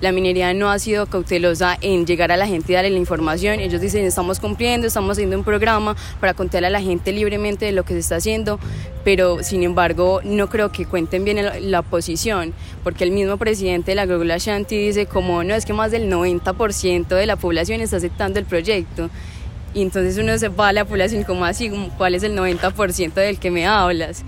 la minería no ha sido cautelosa en llegar a la gente y darle la información. Ellos dicen, estamos cumpliendo, estamos haciendo un programa para contarle a la gente libremente de lo que se está haciendo, pero sin embargo no creo que cuenten bien la posición, porque el mismo presidente de la Global Shanti dice como no, es que más del 90% de la población está aceptando el proyecto. Y entonces uno se va a la población como así, ¿cuál es el 90% del que me hablas?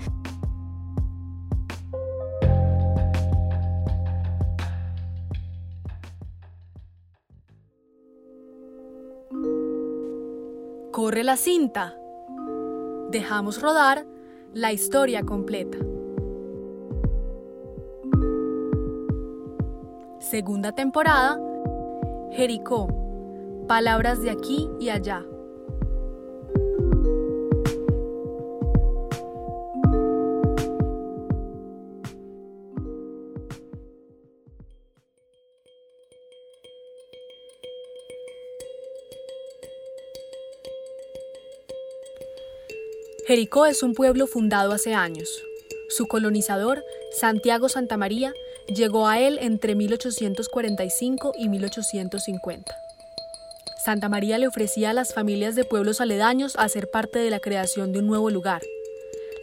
Corre la cinta. Dejamos rodar la historia completa. Segunda temporada. Jericó. Palabras de aquí y allá. Jericó es un pueblo fundado hace años. Su colonizador, Santiago Santamaría, llegó a él entre 1845 y 1850. Santa María le ofrecía a las familias de pueblos aledaños hacer parte de la creación de un nuevo lugar.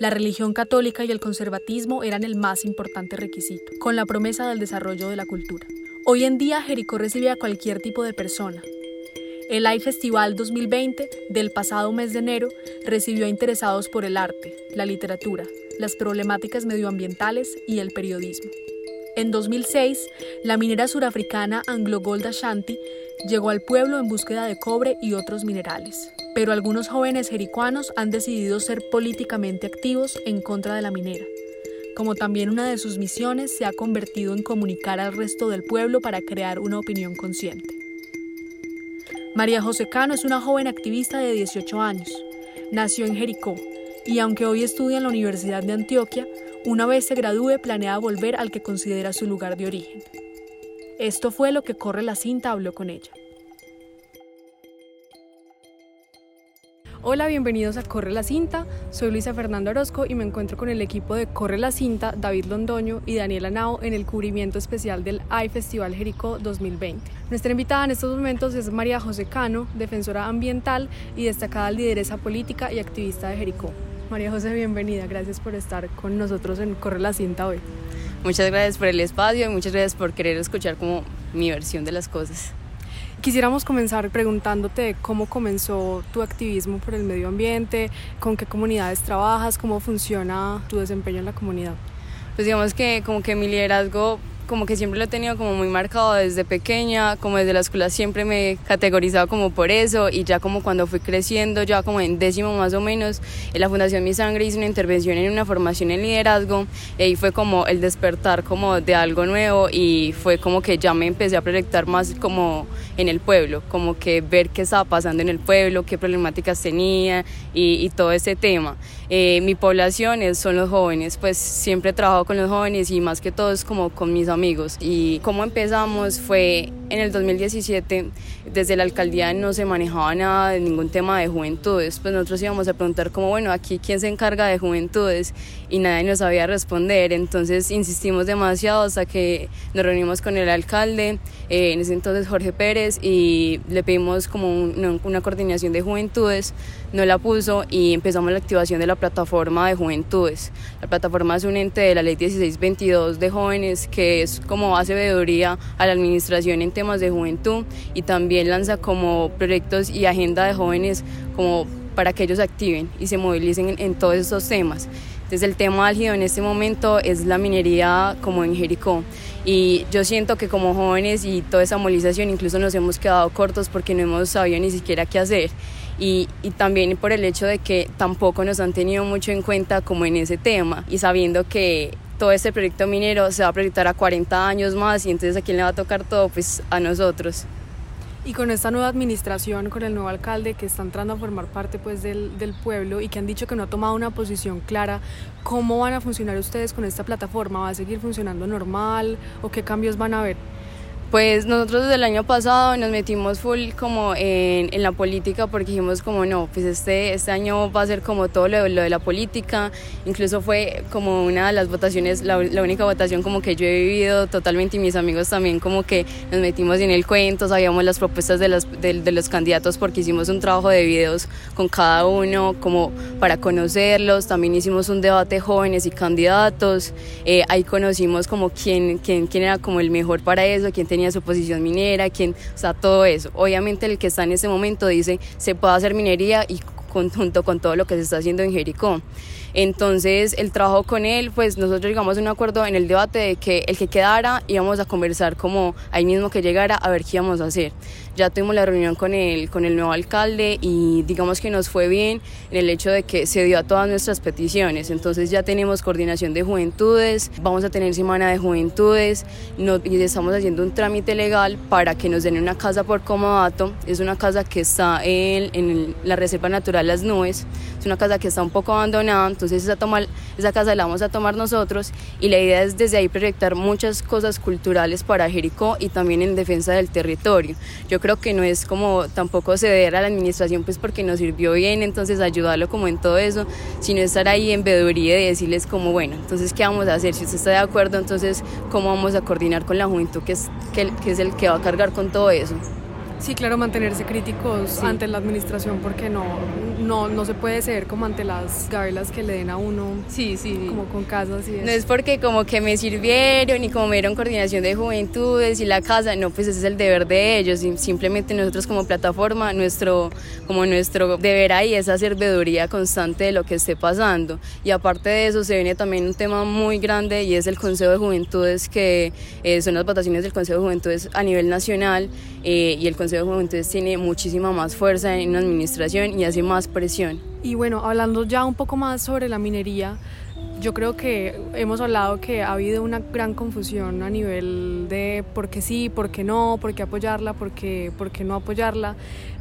La religión católica y el conservatismo eran el más importante requisito, con la promesa del desarrollo de la cultura. Hoy en día Jericó recibe a cualquier tipo de persona, el AI Festival 2020 del pasado mes de enero recibió a interesados por el arte, la literatura, las problemáticas medioambientales y el periodismo. En 2006, la minera surafricana Anglo Gold Ashanti llegó al pueblo en búsqueda de cobre y otros minerales. Pero algunos jóvenes jericuanos han decidido ser políticamente activos en contra de la minera. Como también una de sus misiones se ha convertido en comunicar al resto del pueblo para crear una opinión consciente. María José Cano es una joven activista de 18 años. Nació en Jericó y aunque hoy estudia en la Universidad de Antioquia, una vez se gradúe planea volver al que considera su lugar de origen. Esto fue lo que Corre la Cinta habló con ella. Hola, bienvenidos a Corre la Cinta. Soy Luisa Fernando Orozco y me encuentro con el equipo de Corre la Cinta, David Londoño y Daniela Nao en el cubrimiento especial del AI Festival Jericó 2020. Nuestra invitada en estos momentos es María José Cano, defensora ambiental y destacada lideresa política y activista de Jericó. María José, bienvenida. Gracias por estar con nosotros en Corre la Cinta hoy. Muchas gracias por el espacio y muchas gracias por querer escuchar como mi versión de las cosas. Quisiéramos comenzar preguntándote cómo comenzó tu activismo por el medio ambiente, con qué comunidades trabajas, cómo funciona tu desempeño en la comunidad. Pues digamos que como que mi liderazgo como que siempre lo he tenido como muy marcado desde pequeña, como desde la escuela siempre me he categorizado como por eso y ya como cuando fui creciendo, ya como en décimo más o menos, en la Fundación Mi Sangre hice una intervención en una formación en liderazgo y ahí fue como el despertar como de algo nuevo y fue como que ya me empecé a proyectar más como en el pueblo, como que ver qué estaba pasando en el pueblo, qué problemáticas tenía y, y todo ese tema. Eh, mi población es, son los jóvenes, pues siempre he trabajado con los jóvenes y más que todo es como con mis amigos. Y cómo empezamos fue en el 2017, desde la alcaldía no se manejaba nada de ningún tema de juventudes, pues nosotros íbamos a preguntar como, bueno, aquí quién se encarga de juventudes y nadie nos sabía responder, entonces insistimos demasiado hasta que nos reunimos con el alcalde, eh, en ese entonces Jorge Pérez, y le pedimos como una coordinación de juventudes, no la puso y empezamos la activación de la plataforma de juventudes. La plataforma es un ente de la ley 1622 de jóvenes que es como hace veeduría a la administración en temas de juventud y también lanza como proyectos y agenda de jóvenes como para que ellos activen y se movilicen en, en todos estos temas. Entonces el tema álgido en este momento es la minería como en Jericó. Y yo siento que como jóvenes y toda esa movilización incluso nos hemos quedado cortos porque no hemos sabido ni siquiera qué hacer. Y, y, también por el hecho de que tampoco nos han tenido mucho en cuenta como en ese tema y sabiendo que todo este proyecto minero se va a proyectar a 40 años más y entonces a quién le va a tocar todo, pues a nosotros. Y con esta nueva administración, con el nuevo alcalde que está entrando a formar parte pues, del, del, pueblo y que han dicho que no ha tomado una posición clara, ¿cómo van a funcionar ustedes con esta plataforma? ¿Va a seguir funcionando normal o qué cambios van a haber? Pues nosotros desde el año pasado nos metimos full como en, en, la política porque dijimos como no, pues este, este año va a ser como todo lo, lo de la política, incluso fue como una de las votaciones, la, la, única votación como que yo he vivido totalmente y mis amigos también como que nos metimos en el cuento, sabíamos las propuestas de, las, de, de los candidatos porque hicimos un trabajo de videos con cada uno como para conocerlos, también hicimos un debate jóvenes y candidatos, eh, ahí conocimos como quién, quién, quién era como el mejor para eso, quién tenía su posición minera, quién, o sea, todo eso. Obviamente el que está en ese momento dice se puede hacer minería y conjunto con todo lo que se está haciendo en Jericó. Entonces el trabajo con él, pues nosotros llegamos a un acuerdo en el debate de que el que quedara íbamos a conversar como ahí mismo que llegara a ver qué íbamos a hacer. Ya tuvimos la reunión con el, con el nuevo alcalde y digamos que nos fue bien en el hecho de que se dio a todas nuestras peticiones. Entonces ya tenemos coordinación de juventudes, vamos a tener semana de juventudes y estamos haciendo un trámite legal para que nos den una casa por comodato. Es una casa que está en, en la Reserva Natural Las Nubes, es una casa que está un poco abandonada, entonces esa, toma, esa casa la vamos a tomar nosotros y la idea es desde ahí proyectar muchas cosas culturales para Jericó y también en defensa del territorio. Yo creo que no es como tampoco ceder a la administración pues porque nos sirvió bien, entonces ayudarlo como en todo eso, sino estar ahí en veeduría y decirles como bueno, entonces qué vamos a hacer, si usted está de acuerdo, entonces cómo vamos a coordinar con la juventud que es, que, que es el que va a cargar con todo eso. Sí, claro, mantenerse críticos sí. ante la administración porque no, no, no se puede ser como ante las gabelas que le den a uno. Sí, sí. Como con casas y eso. No es porque como que me sirvieron y como me dieron coordinación de juventudes y la casa, no, pues ese es el deber de ellos. Simplemente nosotros como plataforma, nuestro, como nuestro deber ahí es hacer veeduría constante de lo que esté pasando. Y aparte de eso se viene también un tema muy grande y es el Consejo de Juventudes, que eh, son las votaciones del Consejo de Juventudes a nivel nacional eh, y el Consejo de Juventudes tiene muchísima más fuerza en la administración y hace más presión. Y bueno, hablando ya un poco más sobre la minería, yo creo que hemos hablado que ha habido una gran confusión a nivel de por qué sí, por qué no, por qué apoyarla, por qué, por qué no apoyarla.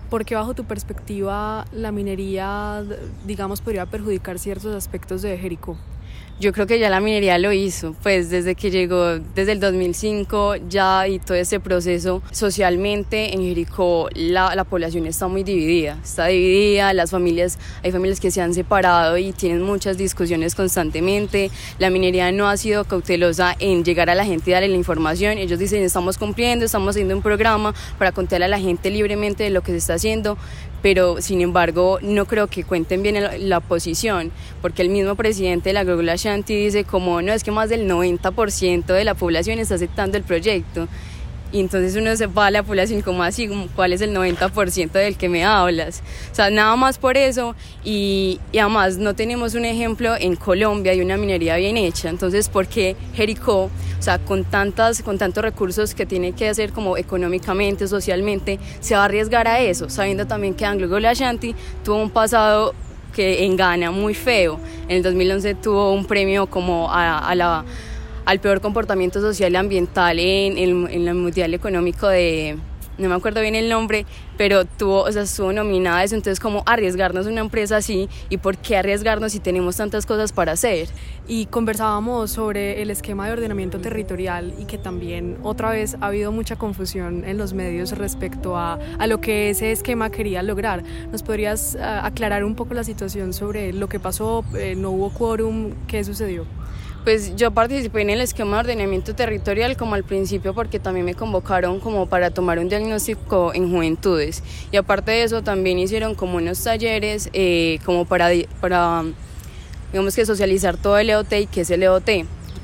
Porque bajo tu perspectiva la minería, digamos, podría perjudicar ciertos aspectos de Jericó? Yo creo que ya la minería lo hizo, pues desde que llegó, desde el 2005 ya y todo ese proceso socialmente en Jericó la, la, población está muy dividida, está dividida, las familias, hay familias que se han separado y tienen muchas discusiones constantemente, la minería no ha sido cautelosa en llegar a la gente y darle la información, ellos dicen estamos cumpliendo, estamos haciendo un programa para contarle a la gente libremente de lo que se está haciendo, pero sin embargo no creo que cuenten bien la posición, porque el mismo presidente de la Global Ashanti dice como no, es que más del 90% de la población está aceptando el proyecto. Y entonces uno se va a la población como así, ¿cuál es el 90% del que me hablas? O sea, nada más por eso. Y, además no tenemos un ejemplo en Colombia de una minería bien hecha. Entonces, ¿por qué Jericó, o sea, con, tantas, con tantos recursos que tiene que hacer como económicamente, socialmente, se va a arriesgar a eso? Sabiendo también que Anglo Gold Ashanti tuvo un pasado que en Ghana muy feo. En el 2011 tuvo un premio como a la al peor comportamiento social y ambiental en, en, en el Mundial Económico de, no me acuerdo bien el nombre, pero tuvo, o sea, estuvo nominada eso, entonces como arriesgarnos una empresa así y por qué arriesgarnos si tenemos tantas cosas para hacer. Y conversábamos sobre el esquema de ordenamiento territorial y que también otra vez ha habido mucha confusión en los medios respecto a, a lo que ese esquema quería lograr. ¿Nos podrías uh, aclarar un poco la situación sobre lo que pasó? Eh, ¿No hubo quórum? ¿Qué sucedió? Pues yo participé en el esquema de ordenamiento territorial como al principio porque también me convocaron como para tomar un diagnóstico en juventudes. Y aparte de eso también hicieron como unos talleres eh, como para, para digamos que socializar todo el EOT y qué es el EOT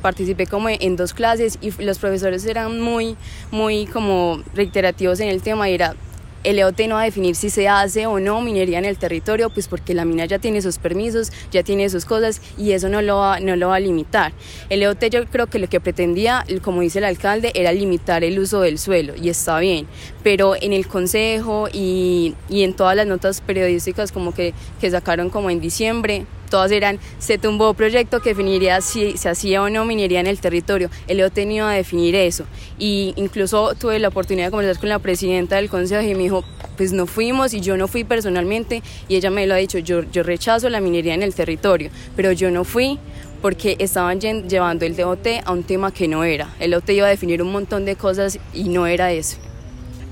participé como en dos clases y los profesores eran muy muy como reiterativos en el tema y era el EOT no va a definir si se hace o no minería en el territorio, pues porque la mina ya tiene sus permisos, ya tiene sus cosas y eso no lo va, no lo va a limitar. El EOT yo creo que lo que pretendía, como dice el alcalde, era limitar el uso del suelo y está bien, pero en el consejo y, y en todas las notas periodísticas como que, que sacaron como en diciembre, todas eran, se tumbó proyecto que definiría si se hacía o no minería en el territorio. El EOT no iba a definir eso. Y incluso tuve la oportunidad de conversar con la presidenta del consejo y me dijo, pues no fuimos y yo no fui personalmente y ella me lo ha dicho, yo, yo rechazo la minería en el territorio, pero yo no fui porque estaban llevando el DOT a un tema que no era. El DOT iba a definir un montón de cosas y no era eso.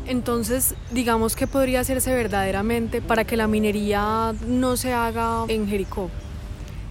Entonces, digamos que podría hacerse verdaderamente para que la minería no se haga en Jericó.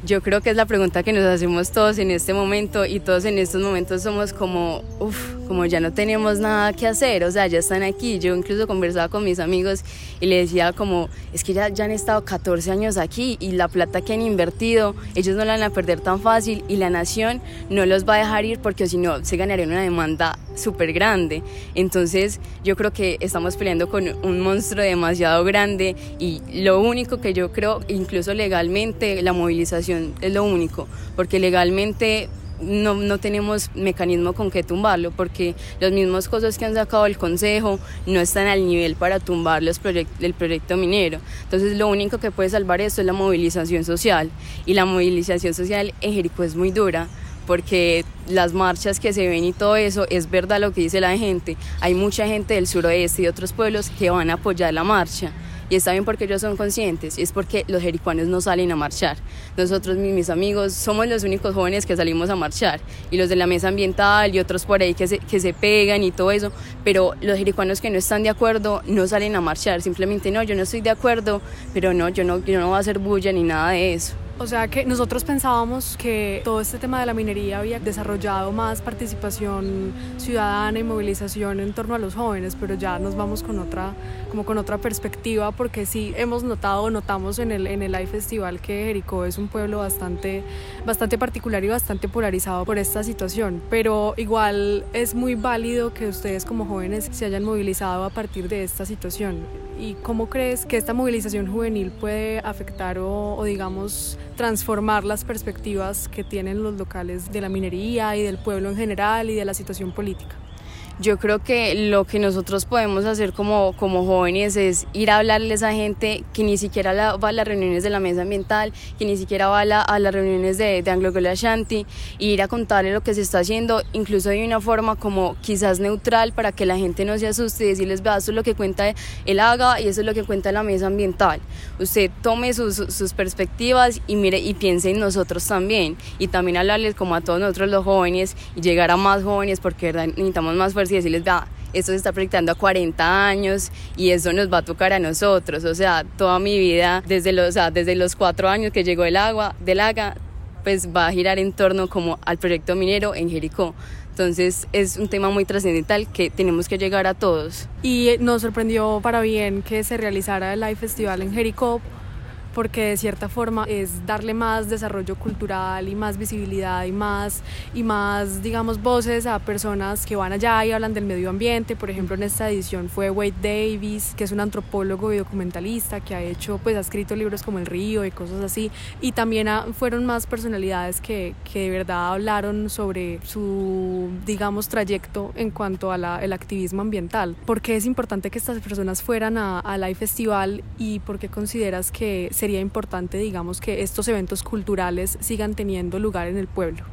Yo creo que es la pregunta que nos hacemos todos en este momento y todos en estos momentos somos como, uff, como ya no tenemos nada que hacer, o sea, ya están aquí. Yo incluso conversaba con mis amigos y le decía como, es que ya, ya han estado 14 años aquí y la plata que han invertido, ellos no la van a perder tan fácil y la nación no los va a dejar ir porque si no se ganaría una demanda súper grande. Entonces yo creo que estamos peleando con un monstruo demasiado grande y lo único que yo creo, incluso legalmente, la movilización es lo único, porque legalmente no, no, tenemos mecanismo con que tumbarlo, porque los mismos cosas que han sacado el Consejo no están al nivel para tumbar los el proyecto minero. Entonces lo único que puede salvar esto es la movilización social, y la movilización social en Jericó es muy dura porque las marchas que se ven y todo eso es verdad lo que dice la gente. Hay mucha gente del suroeste y de otros pueblos que van a apoyar la marcha. Y está bien porque ellos son conscientes, y es porque los jericuanos no salen a marchar. Nosotros, mis amigos, somos los únicos jóvenes que salimos a marchar, y los de la mesa ambiental y otros por ahí que se, que se pegan y todo eso, pero los jericuanos que no están de acuerdo no salen a marchar, simplemente no, yo no estoy de acuerdo, pero no, yo no, yo no voy a hacer bulla ni nada de eso. O sea que nosotros pensábamos que todo este tema de la minería había desarrollado más participación ciudadana y movilización en torno a los jóvenes, pero ya nos vamos con otra, como con otra perspectiva, porque sí hemos notado, notamos en el, en el Live Festival que Jericó es un pueblo bastante, bastante particular y bastante polarizado por esta situación, pero igual es muy válido que ustedes como jóvenes se hayan movilizado a partir de esta situación. ¿Y cómo crees que esta movilización juvenil puede afectar o, digamos, transformar las perspectivas que tienen los locales de la minería y del pueblo en general y de la situación política. Yo creo que lo que nosotros podemos hacer como, como jóvenes es ir a hablarles a gente que ni siquiera va a las reuniones de la mesa ambiental, que ni siquiera va a, las reuniones de, de Anglo Ashanti, e ir a contarles lo que se está haciendo, incluso de una forma como quizás neutral para que la gente no se asuste y decirles, vea, esto es lo que cuenta el AGA y eso es lo que cuenta la mesa ambiental. Usted tome sus, sus perspectivas y mire y piense en nosotros también. Y también hablarles como a todos nosotros los jóvenes y llegar a más jóvenes porque necesitamos más fuerza y decirles, va, esto se está proyectando a 40 años y eso nos va a tocar a nosotros. O sea, toda mi vida, desde los, desde los cuatro años que llegó el agua, del AGA, pues va a girar en torno como al proyecto minero en Jericó. Entonces es un tema muy trascendental que tenemos que llegar a todos. Y nos sorprendió para bien que se realizara el Live Festival en Jericó porque de cierta forma es darle más desarrollo cultural y más visibilidad y más, y más, digamos, voces a personas que van allá y hablan del medio ambiente. Por ejemplo, en esta edición fue Wade Davis, que es un antropólogo y documentalista que ha hecho, pues ha escrito libros como El Río y cosas así. Y también fueron más personalidades que, que, de verdad hablaron sobre su, digamos, trayecto en cuanto al activismo ambiental. ¿Por qué es importante que estas personas fueran a, a Festival y por qué consideras que sería importante, digamos, que estos eventos culturales sigan teniendo lugar en el pueblo.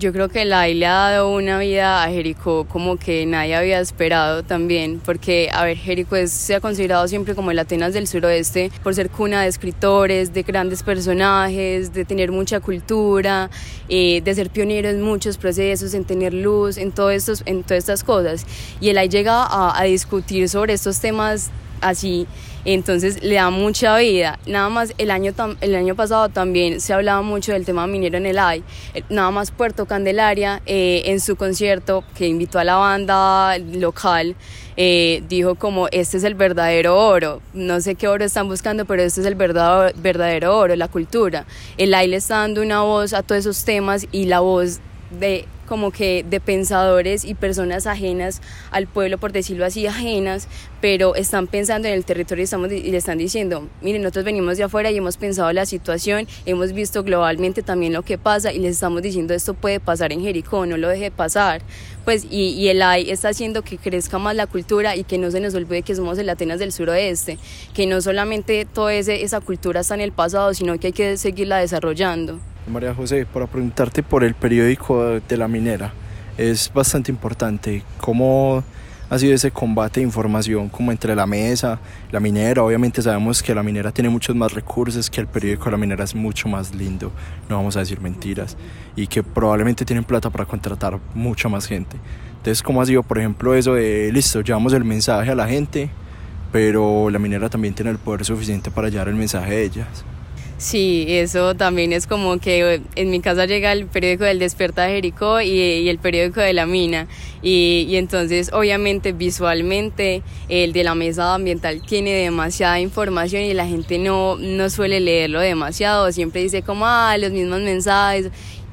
Yo creo que la le ha dado una vida a Jericó como que nadie había esperado también, porque, a ver, Jericó se ha considerado siempre como el Atenas del suroeste por ser cuna de escritores, de grandes personajes, de tener mucha cultura, eh, de ser pionero en muchos procesos, en tener luz, en, todas estas cosas. Y él ahí llega a, a discutir sobre estos temas así entonces le da mucha vida. Nada más el año, el año pasado también se hablaba mucho del tema minero en el AI. Eh, nada más Puerto Candelaria eh, en su concierto que invitó a la banda local eh, dijo como este es el verdadero oro. No sé qué oro están buscando, pero este es el verdadero, verdadero oro, la cultura. El AI le está dando una voz a todos esos temas y la voz de como que de pensadores y personas ajenas al pueblo, por decirlo así, ajenas, pero están pensando en el territorio y, estamos, y le están diciendo, miren, nosotros venimos de afuera y hemos pensado la situación, hemos visto globalmente también lo que pasa y les estamos diciendo esto puede pasar en Jericó, no lo deje pasar. Pues, y, y el AI está haciendo que crezca más la cultura y que no se nos olvide que somos el Atenas del suroeste, que no solamente toda esa cultura está en el pasado, sino que hay que seguirla desarrollando. María José, para preguntarte por el periódico de la minera. Es bastante importante. ¿Cómo ha sido ese combate de información como entre la mesa, la minera. Obviamente sabemos que la minera tiene muchos más recursos, que el periódico La Minera es mucho más lindo, no vamos a decir mentiras, y que probablemente tienen plata para contratar mucha más gente. Entonces, ¿cómo ha sido, por ejemplo, eso de, listo, llevamos el mensaje a la gente, pero la minera también tiene el poder suficiente para llevar el mensaje de ellas? Sí, eso también es como que en mi casa llega el periódico del Desperta de Jericó y, el periódico de la mina. Y, y, entonces, obviamente, visualmente, el de la mesa ambiental tiene demasiada información y la gente no, no suele leerlo demasiado. Siempre dice como, ah, los mismos mensajes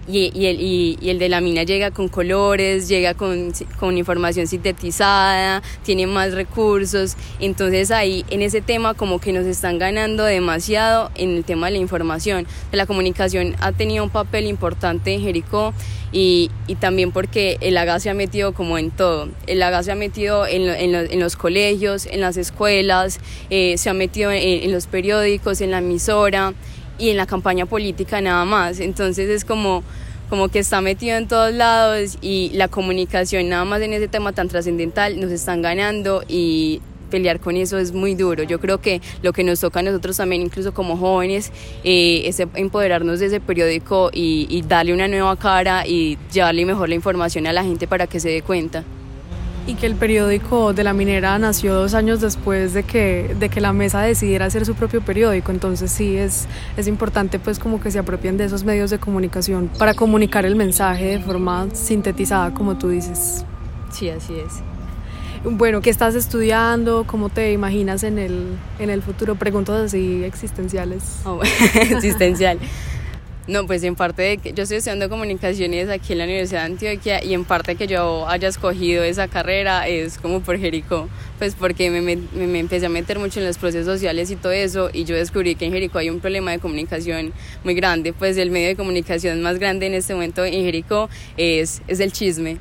y, el, de la mina llega con colores, llega con, información sintetizada, tiene más recursos, entonces ahí en ese tema como que nos están ganando demasiado en el tema de la información. La comunicación ha tenido un papel importante en Jericó y, también porque el AGA se ha metido como en todo, el AGA se ha metido en, los colegios, en las escuelas, eh, se ha metido en los periódicos, en la emisora y en la campaña política nada más. Entonces es como, como que está metido en todos lados y la comunicación nada más en ese tema tan trascendental nos están ganando y pelear con eso es muy duro. Yo creo que lo que nos toca a nosotros también, incluso como jóvenes, eh, es empoderarnos de ese periódico y, y darle una nueva cara y llevarle mejor la información a la gente para que se dé cuenta y que el periódico de la minera nació dos años después de que, de que la mesa decidiera hacer su propio periódico. Entonces sí es, es importante pues como que se apropien de esos medios de comunicación para comunicar el mensaje de forma sintetizada, como tú dices. Sí, así es. Bueno, ¿qué estás estudiando? ¿Cómo te imaginas en el, en el futuro? Preguntas así existenciales. Oh, existencial. No, pues en parte de que yo estoy estudiando comunicaciones aquí en la Universidad de Antioquia y en parte que yo haya escogido esa carrera es como por Jericó, pues porque me, me, me, empecé a meter mucho en los procesos sociales y todo eso y yo descubrí que en Jericó hay un problema de comunicación muy grande, pues el medio de comunicación más grande en este momento en Jericó es, es el chisme.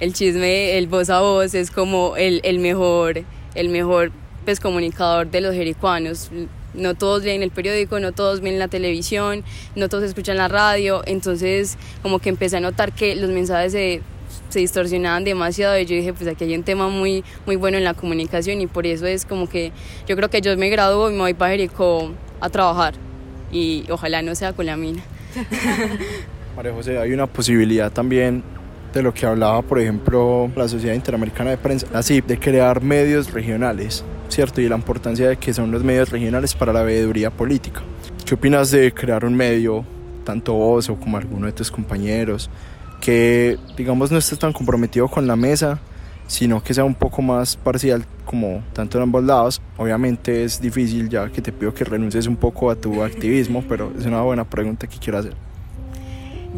El chisme, el voz a voz es como el, el mejor, el mejor pues, comunicador de los jericuanos no todos leen el periódico, no todos ven la televisión, no todos escuchan la radio, entonces como que empecé a notar que los mensajes se, se distorsionaban demasiado y yo dije, pues aquí hay un tema muy, muy bueno en la comunicación y por eso es como que yo creo que yo me gradúo y me voy para Jericó a trabajar y ojalá no sea con la mina. María José, hay una posibilidad también de lo que hablaba, por ejemplo, la Sociedad Interamericana de Prensa, así, de crear medios regionales, ¿cierto? Y la importancia de que son los medios regionales para la veeduría política. ¿Qué opinas de crear un medio, tanto vos o como alguno de tus compañeros, que, digamos, no esté tan comprometido con la mesa, sino que sea un poco más parcial, como tanto en ambos lados? Obviamente es difícil, ya que te pido que renuncies un poco a tu activismo, pero es una buena pregunta que quiero hacer.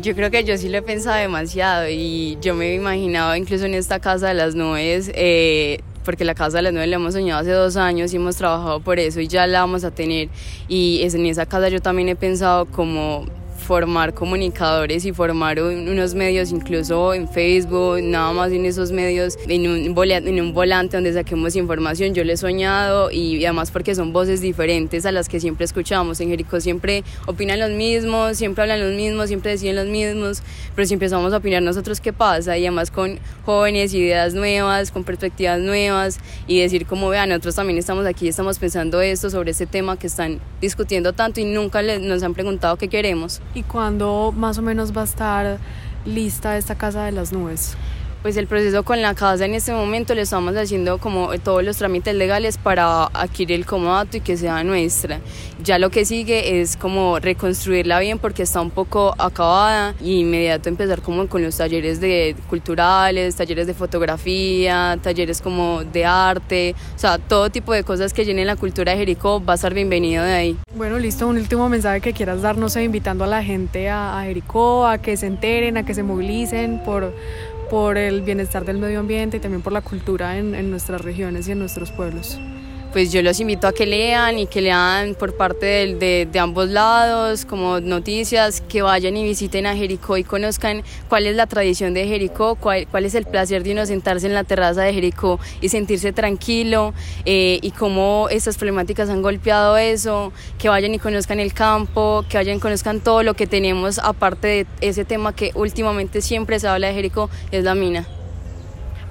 Yo creo que yo sí lo he pensado demasiado y yo me he imaginado incluso en esta casa de las nubes, eh, porque la casa de las nubes la hemos soñado hace dos años y hemos trabajado por eso y ya la vamos a tener. Y en esa casa yo también he pensado como formar comunicadores y formar unos medios incluso en Facebook, nada más en esos medios, en un, volante, un volante donde saquemos información. Yo lo he soñado y además porque son voces diferentes a las que siempre escuchamos. En Jericó siempre opinan los mismos, siempre hablan los mismos, siempre deciden los mismos, pero si empezamos a opinar nosotros qué pasa y además con jóvenes, ideas nuevas, con perspectivas nuevas y decir como vean, nosotros también estamos aquí, estamos pensando esto sobre ese tema que están discutiendo tanto y nunca nos han preguntado qué queremos. ¿Y cuándo más o menos va a estar lista esta casa de las nubes? Pues el proceso con la casa en este momento le estamos haciendo como todos los trámites legales para adquirir el comodato y que sea nuestra. Ya lo que sigue es como reconstruirla bien porque está un poco acabada y inmediato empezar como con los talleres de culturales, talleres de fotografía, talleres como de arte, o sea, todo tipo de cosas que llenen la cultura de Jericó va a ser bienvenido de ahí. Bueno, listo, un último mensaje que quieras dar, no sé, invitando a la gente a, a Jericó, a que se enteren, a que se movilicen por por el bienestar del medio ambiente y también por la cultura en, en nuestras regiones y en nuestros pueblos pues yo los invito a que lean y que lean por parte de, de, ambos lados, como noticias, que vayan y visiten a Jericó y conozcan cuál es la tradición de Jericó, cuál, cuál es el placer de uno sentarse en la terraza de Jericó y sentirse tranquilo eh, y cómo estas problemáticas han golpeado eso, que vayan y conozcan el campo, que vayan y conozcan todo lo que tenemos aparte de ese tema que últimamente siempre se habla de Jericó, es la mina.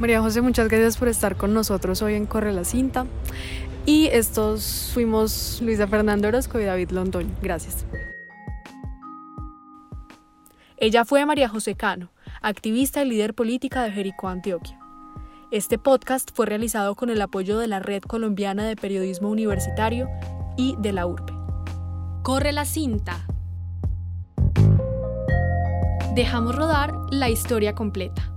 María José, muchas gracias por estar con nosotros hoy en Corre la Cinta. Y estos fuimos Luisa Fernando Orozco y David Londoño. Gracias. Ella fue María José Cano, activista y líder política de Jericó, Antioquia. Este podcast fue realizado con el apoyo de la Red Colombiana de Periodismo Universitario y de la URBE. Corre la cinta. Dejamos rodar la historia completa.